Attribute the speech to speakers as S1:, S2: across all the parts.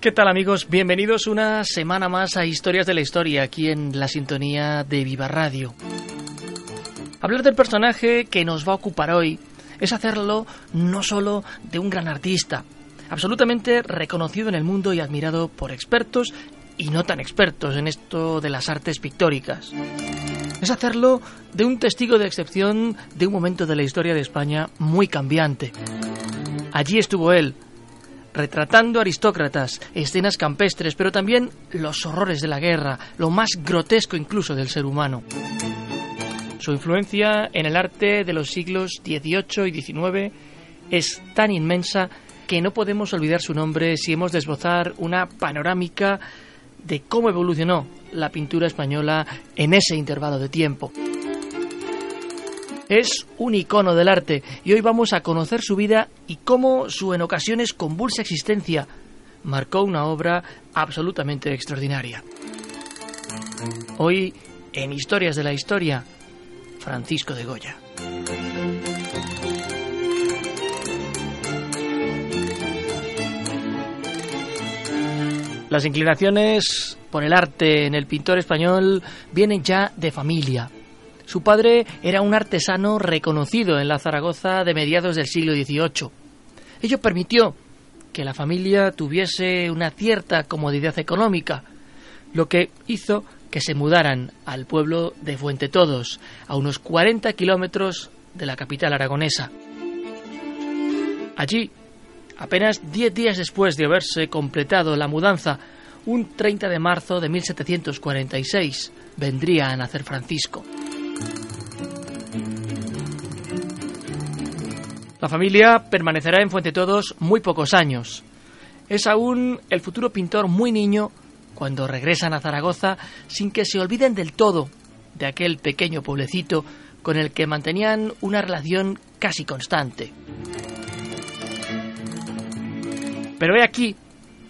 S1: ¿Qué tal amigos? Bienvenidos una semana más a Historias de la Historia, aquí en la sintonía de Viva Radio. Hablar del personaje que nos va a ocupar hoy es hacerlo no solo de un gran artista, absolutamente reconocido en el mundo y admirado por expertos y no tan expertos en esto de las artes pictóricas. Es hacerlo de un testigo de excepción de un momento de la historia de España muy cambiante. Allí estuvo él, retratando aristócratas, escenas campestres, pero también los horrores de la guerra, lo más grotesco incluso del ser humano. Su influencia en el arte de los siglos XVIII y XIX es tan inmensa que no podemos olvidar su nombre si hemos de esbozar una panorámica de cómo evolucionó la pintura española en ese intervalo de tiempo. Es un icono del arte y hoy vamos a conocer su vida y cómo su en ocasiones convulsa existencia marcó una obra absolutamente extraordinaria. Hoy, en Historias de la Historia, Francisco de Goya. Las inclinaciones por el arte en el pintor español vienen ya de familia. Su padre era un artesano reconocido en la Zaragoza de mediados del siglo XVIII. Ello permitió que la familia tuviese una cierta comodidad económica, lo que hizo que se mudaran al pueblo de Fuentetodos, a unos 40 kilómetros de la capital aragonesa. Allí, apenas 10 días después de haberse completado la mudanza, un 30 de marzo de 1746, vendría a nacer Francisco. La familia permanecerá en Fuentetodos muy pocos años. Es aún el futuro pintor muy niño cuando regresan a Zaragoza sin que se olviden del todo de aquel pequeño pueblecito con el que mantenían una relación casi constante. Pero he aquí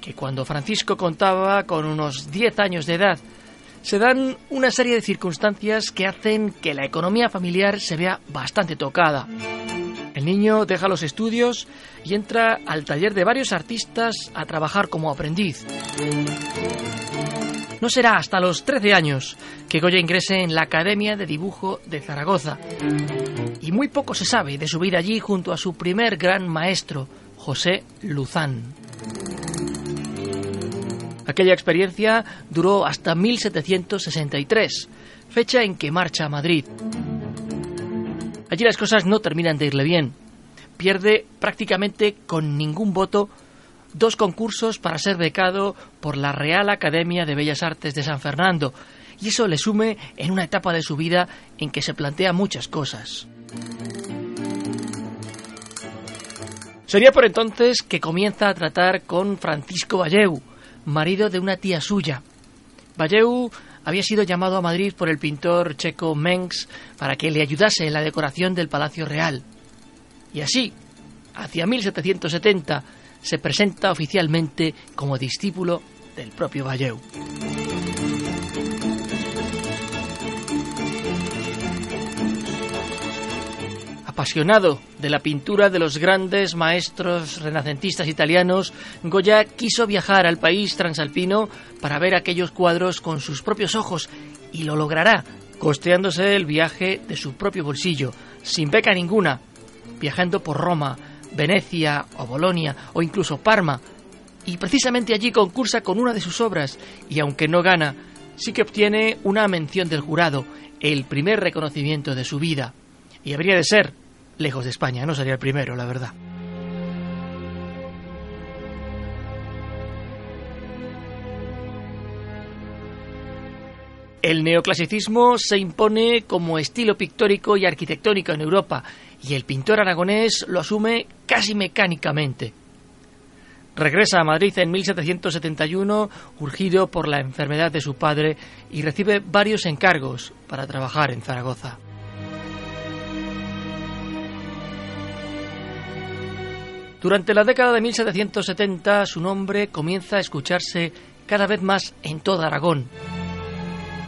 S1: que cuando Francisco contaba con unos 10 años de edad, se dan una serie de circunstancias que hacen que la economía familiar se vea bastante tocada. El niño deja los estudios y entra al taller de varios artistas a trabajar como aprendiz. No será hasta los 13 años que Goya ingrese en la Academia de Dibujo de Zaragoza. Y muy poco se sabe de su vida allí junto a su primer gran maestro, José Luzán. Aquella experiencia duró hasta 1763, fecha en que marcha a Madrid. Allí las cosas no terminan de irle bien. Pierde prácticamente con ningún voto dos concursos para ser becado por la Real Academia de Bellas Artes de San Fernando, y eso le sume en una etapa de su vida en que se plantea muchas cosas. Sería por entonces que comienza a tratar con Francisco Valleu, marido de una tía suya. Valleu había sido llamado a Madrid por el pintor checo Mengs para que le ayudase en la decoración del Palacio Real. Y así, hacia 1770, se presenta oficialmente como discípulo del propio Valleu. Apasionado de la pintura de los grandes maestros renacentistas italianos, Goya quiso viajar al país transalpino para ver aquellos cuadros con sus propios ojos y lo logrará, costeándose el viaje de su propio bolsillo, sin beca ninguna, viajando por Roma, Venecia o Bolonia o incluso Parma, y precisamente allí concursa con una de sus obras, y aunque no gana, sí que obtiene una mención del jurado, el primer reconocimiento de su vida. Y habría de ser, lejos de España, no sería el primero, la verdad. El neoclasicismo se impone como estilo pictórico y arquitectónico en Europa, y el pintor aragonés lo asume casi mecánicamente. Regresa a Madrid en 1771, urgido por la enfermedad de su padre, y recibe varios encargos para trabajar en Zaragoza. Durante la década de 1770 su nombre comienza a escucharse cada vez más en toda Aragón.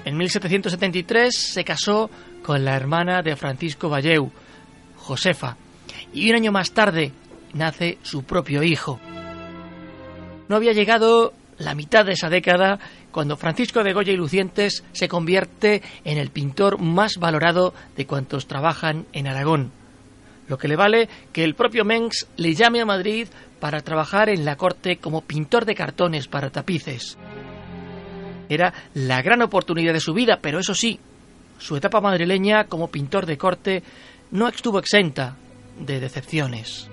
S1: En 1773 se casó con la hermana de Francisco Valleu, Josefa, y un año más tarde nace su propio hijo. No había llegado la mitad de esa década cuando Francisco de Goya y Lucientes se convierte en el pintor más valorado de cuantos trabajan en Aragón, lo que le vale que el propio Mengs le llame a Madrid para trabajar en la corte como pintor de cartones para tapices. Era la gran oportunidad de su vida, pero eso sí, su etapa madrileña como pintor de corte no estuvo exenta de decepciones.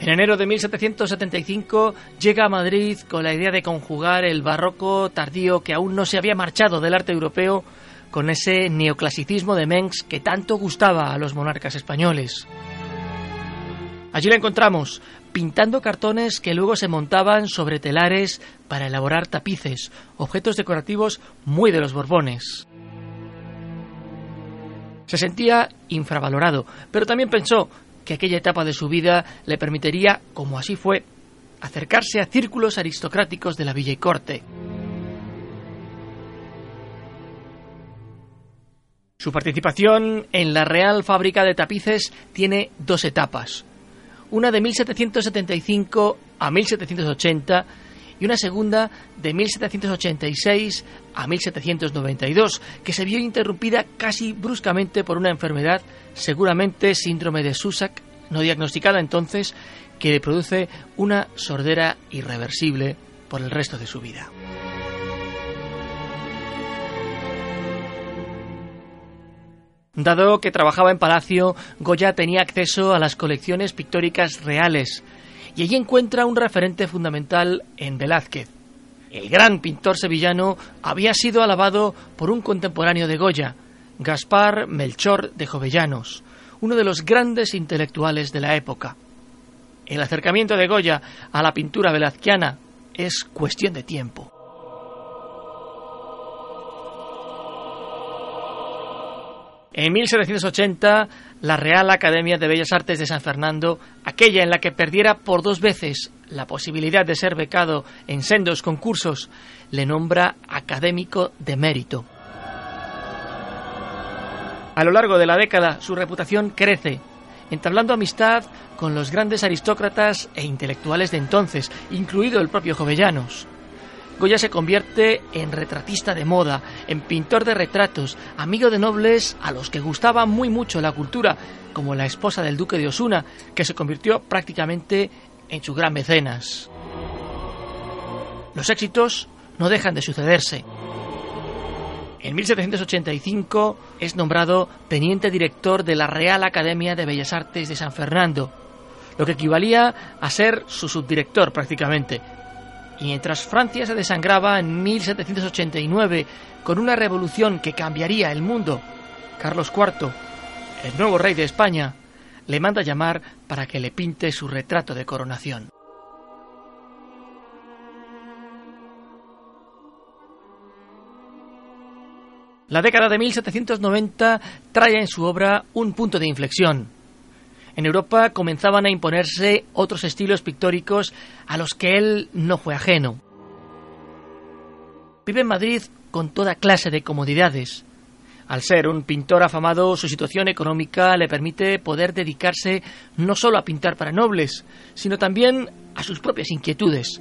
S1: En enero de 1775 llega a Madrid con la idea de conjugar el barroco tardío que aún no se había marchado del arte europeo con ese neoclasicismo de Mengs que tanto gustaba a los monarcas españoles. Allí la encontramos, pintando cartones que luego se montaban sobre telares para elaborar tapices, objetos decorativos muy de los Borbones. Se sentía infravalorado, pero también pensó que aquella etapa de su vida le permitiría, como así fue, acercarse a círculos aristocráticos de la villa y corte. Su participación en la Real Fábrica de Tapices tiene dos etapas una de 1775 a 1780 y una segunda de 1786 a 1792, que se vio interrumpida casi bruscamente por una enfermedad, seguramente síndrome de Susak, no diagnosticada entonces, que le produce una sordera irreversible por el resto de su vida. Dado que trabajaba en Palacio, Goya tenía acceso a las colecciones pictóricas reales y allí encuentra un referente fundamental en Velázquez. El gran pintor sevillano había sido alabado por un contemporáneo de Goya, Gaspar Melchor de Jovellanos, uno de los grandes intelectuales de la época. El acercamiento de Goya a la pintura velazquiana es cuestión de tiempo. En 1780, la Real Academia de Bellas Artes de San Fernando, aquella en la que perdiera por dos veces la posibilidad de ser becado en sendos concursos, le nombra académico de mérito. A lo largo de la década, su reputación crece, entablando amistad con los grandes aristócratas e intelectuales de entonces, incluido el propio Jovellanos. Goya se convierte en retratista de moda, en pintor de retratos, amigo de nobles a los que gustaba muy mucho la cultura, como la esposa del duque de Osuna, que se convirtió prácticamente en su gran mecenas. Los éxitos no dejan de sucederse. En 1785 es nombrado teniente director de la Real Academia de Bellas Artes de San Fernando, lo que equivalía a ser su subdirector prácticamente, y mientras Francia se desangraba en 1789 con una revolución que cambiaría el mundo, Carlos IV, el nuevo rey de España, le manda llamar para que le pinte su retrato de coronación. La década de 1790 trae en su obra un punto de inflexión, en Europa comenzaban a imponerse otros estilos pictóricos a los que él no fue ajeno. Vive en Madrid con toda clase de comodidades. Al ser un pintor afamado, su situación económica le permite poder dedicarse no solo a pintar para nobles, sino también a sus propias inquietudes.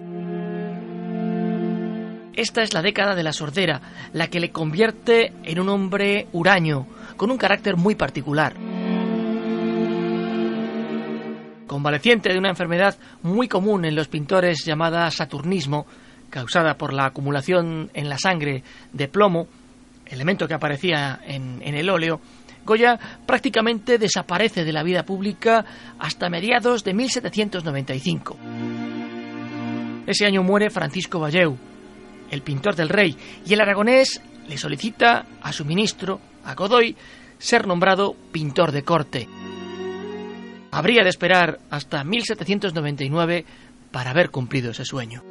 S1: Esta es la década de la sordera, la que le convierte en un hombre huraño, con un carácter muy particular. Convaleciente de una enfermedad muy común en los pintores llamada saturnismo, causada por la acumulación en la sangre de plomo, elemento que aparecía en, en el óleo, Goya prácticamente desaparece de la vida pública hasta mediados de 1795. Ese año muere Francisco Valleu, el pintor del rey, y el aragonés le solicita a su ministro, a Godoy, ser nombrado pintor de corte. Habría de esperar hasta 1799 para haber cumplido ese sueño.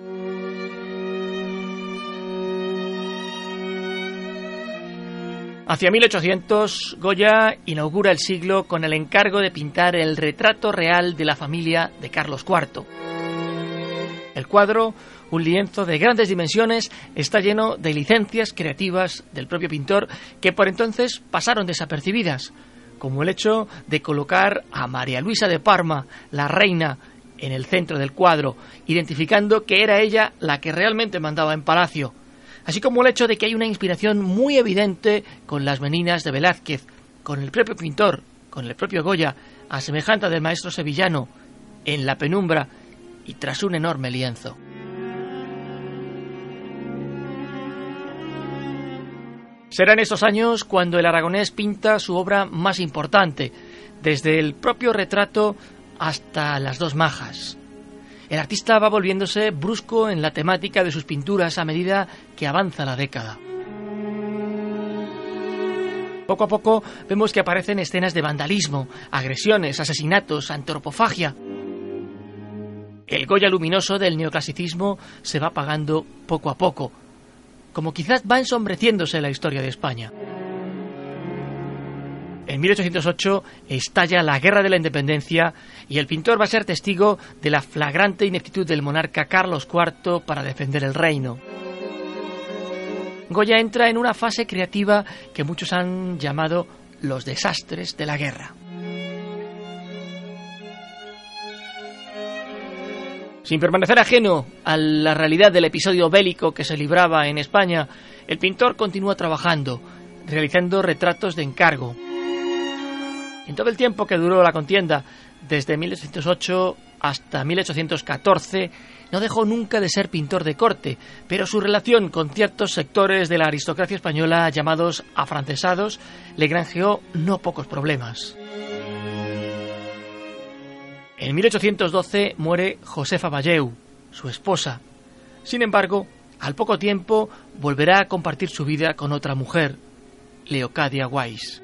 S1: Hacia 1800, Goya inaugura el siglo con el encargo de pintar el retrato real de la familia de Carlos IV. El cuadro, un lienzo de grandes dimensiones, está lleno de licencias creativas del propio pintor que por entonces pasaron desapercibidas, como el hecho de colocar a María Luisa de Parma, la reina, en el centro del cuadro, identificando que era ella la que realmente mandaba en palacio así como el hecho de que hay una inspiración muy evidente con las meninas de Velázquez, con el propio pintor, con el propio Goya, a semejanza del maestro sevillano, en la penumbra y tras un enorme lienzo. Serán esos años cuando el aragonés pinta su obra más importante, desde el propio retrato hasta las dos majas. El artista va volviéndose brusco en la temática de sus pinturas a medida que avanza la década. Poco a poco vemos que aparecen escenas de vandalismo, agresiones, asesinatos, antropofagia. El Goya luminoso del neoclasicismo se va apagando poco a poco, como quizás va ensombreciéndose la historia de España. En 1808 estalla la Guerra de la Independencia y el pintor va a ser testigo de la flagrante ineptitud del monarca Carlos IV para defender el reino. Goya entra en una fase creativa que muchos han llamado los desastres de la guerra. Sin permanecer ajeno a la realidad del episodio bélico que se libraba en España, el pintor continúa trabajando, realizando retratos de encargo, en todo el tiempo que duró la contienda, desde 1808 hasta 1814, no dejó nunca de ser pintor de corte, pero su relación con ciertos sectores de la aristocracia española llamados afrancesados le granjeó no pocos problemas. En 1812 muere Josefa Valleu, su esposa. Sin embargo, al poco tiempo volverá a compartir su vida con otra mujer, Leocadia Weiss.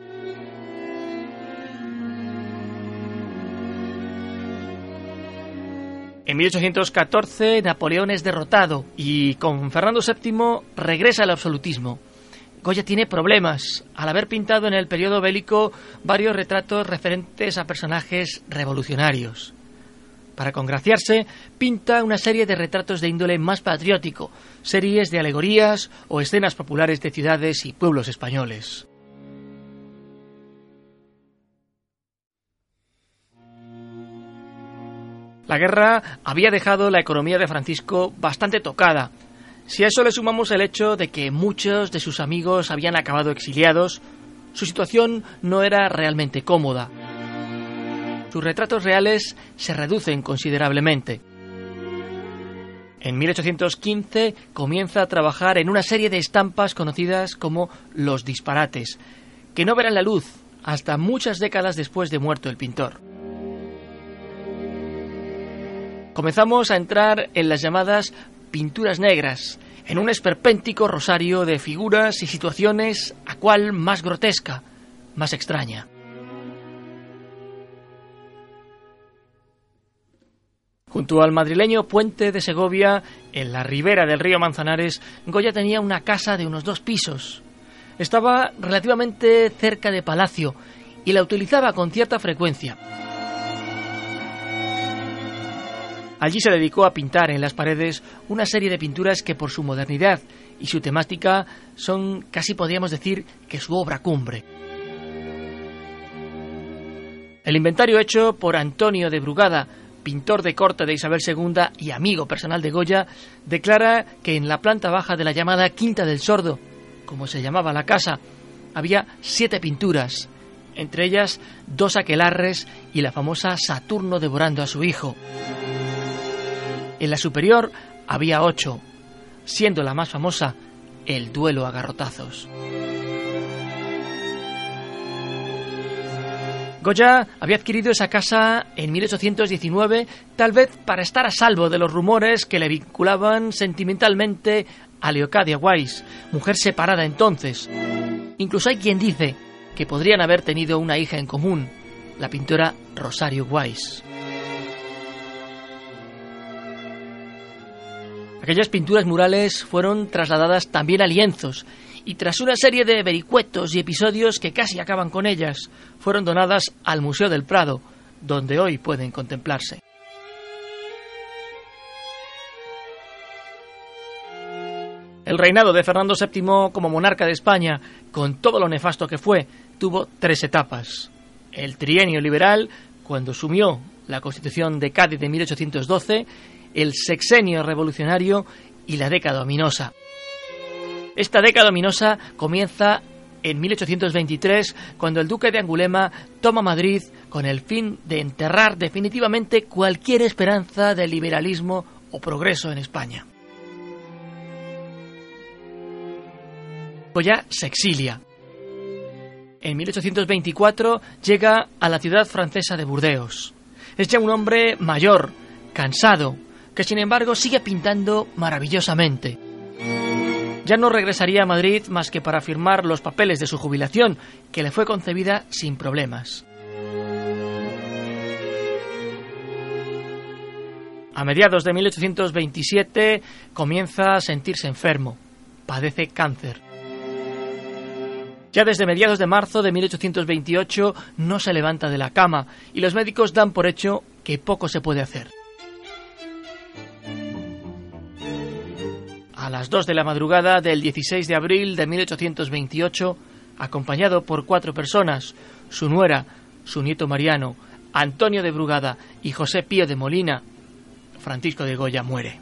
S1: En 1814 Napoleón es derrotado y con Fernando VII regresa al absolutismo. Goya tiene problemas al haber pintado en el periodo bélico varios retratos referentes a personajes revolucionarios. Para congraciarse, pinta una serie de retratos de índole más patriótico, series de alegorías o escenas populares de ciudades y pueblos españoles. La guerra había dejado la economía de Francisco bastante tocada. Si a eso le sumamos el hecho de que muchos de sus amigos habían acabado exiliados, su situación no era realmente cómoda. Sus retratos reales se reducen considerablemente. En 1815 comienza a trabajar en una serie de estampas conocidas como los disparates, que no verán la luz hasta muchas décadas después de muerto el pintor comenzamos a entrar en las llamadas pinturas negras, en un esperpéntico rosario de figuras y situaciones a cual más grotesca, más extraña. Junto al madrileño puente de Segovia, en la ribera del río Manzanares, Goya tenía una casa de unos dos pisos. Estaba relativamente cerca de Palacio y la utilizaba con cierta frecuencia. Allí se dedicó a pintar en las paredes una serie de pinturas que por su modernidad y su temática son casi podríamos decir que su obra cumbre. El inventario hecho por Antonio de Brugada, pintor de corte de Isabel II y amigo personal de Goya, declara que en la planta baja de la llamada Quinta del Sordo, como se llamaba la casa, había siete pinturas, entre ellas dos aquelarres y la famosa Saturno devorando a su hijo. En la superior había ocho, siendo la más famosa el duelo a garrotazos. Goya había adquirido esa casa en 1819, tal vez para estar a salvo de los rumores que le vinculaban sentimentalmente a Leocadia Weiss, mujer separada entonces. Incluso hay quien dice que podrían haber tenido una hija en común, la pintora Rosario Weiss. Aquellas pinturas murales fueron trasladadas también a lienzos y tras una serie de vericuetos y episodios que casi acaban con ellas, fueron donadas al Museo del Prado, donde hoy pueden contemplarse. El reinado de Fernando VII como monarca de España, con todo lo nefasto que fue, tuvo tres etapas. El trienio liberal, cuando sumió la Constitución de Cádiz de 1812, el sexenio revolucionario y la década ominosa. Esta década ominosa comienza en 1823, cuando el duque de Angulema toma Madrid con el fin de enterrar definitivamente cualquier esperanza de liberalismo o progreso en España. Goya se exilia. En 1824 llega a la ciudad francesa de Burdeos. Es ya un hombre mayor, cansado, que sin embargo sigue pintando maravillosamente. Ya no regresaría a Madrid más que para firmar los papeles de su jubilación, que le fue concebida sin problemas. A mediados de 1827 comienza a sentirse enfermo. Padece cáncer. Ya desde mediados de marzo de 1828 no se levanta de la cama y los médicos dan por hecho que poco se puede hacer. Las 2 de la madrugada del 16 de abril de 1828, acompañado por cuatro personas, su nuera, su nieto Mariano, Antonio de Brugada y José Pío de Molina, Francisco de Goya muere.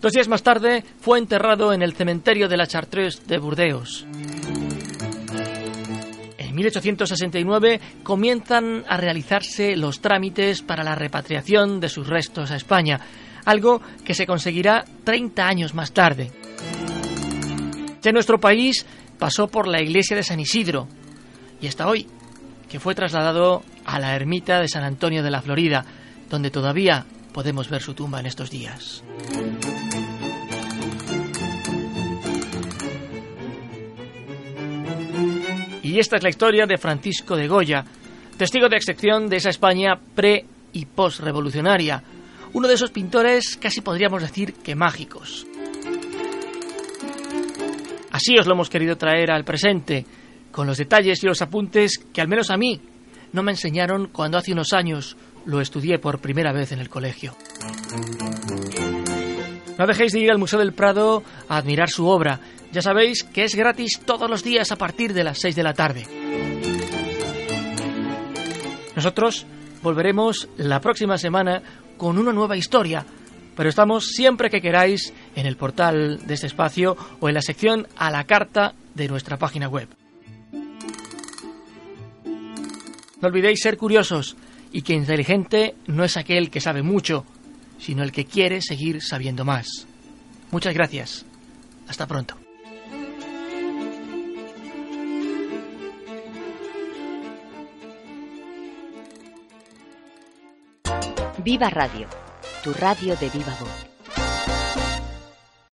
S1: Dos días más tarde fue enterrado en el cementerio de la Chartreuse de Burdeos. En 1869 comienzan a realizarse los trámites para la repatriación de sus restos a España, algo que se conseguirá 30 años más tarde. Ya nuestro país pasó por la iglesia de San Isidro y hasta hoy, que fue trasladado a la ermita de San Antonio de la Florida, donde todavía podemos ver su tumba en estos días. Y esta es la historia de Francisco de Goya, testigo de excepción de esa España pre y post-revolucionaria, uno de esos pintores casi podríamos decir que mágicos. Así os lo hemos querido traer al presente, con los detalles y los apuntes que al menos a mí no me enseñaron cuando hace unos años lo estudié por primera vez en el colegio. No dejéis de ir al Museo del Prado a admirar su obra, ya sabéis que es gratis todos los días a partir de las 6 de la tarde. Nosotros volveremos la próxima semana con una nueva historia, pero estamos siempre que queráis en el portal de este espacio o en la sección a la carta de nuestra página web. No olvidéis ser curiosos y que inteligente no es aquel que sabe mucho, sino el que quiere seguir sabiendo más. Muchas gracias. Hasta pronto.
S2: Viva Radio, tu radio de viva voz.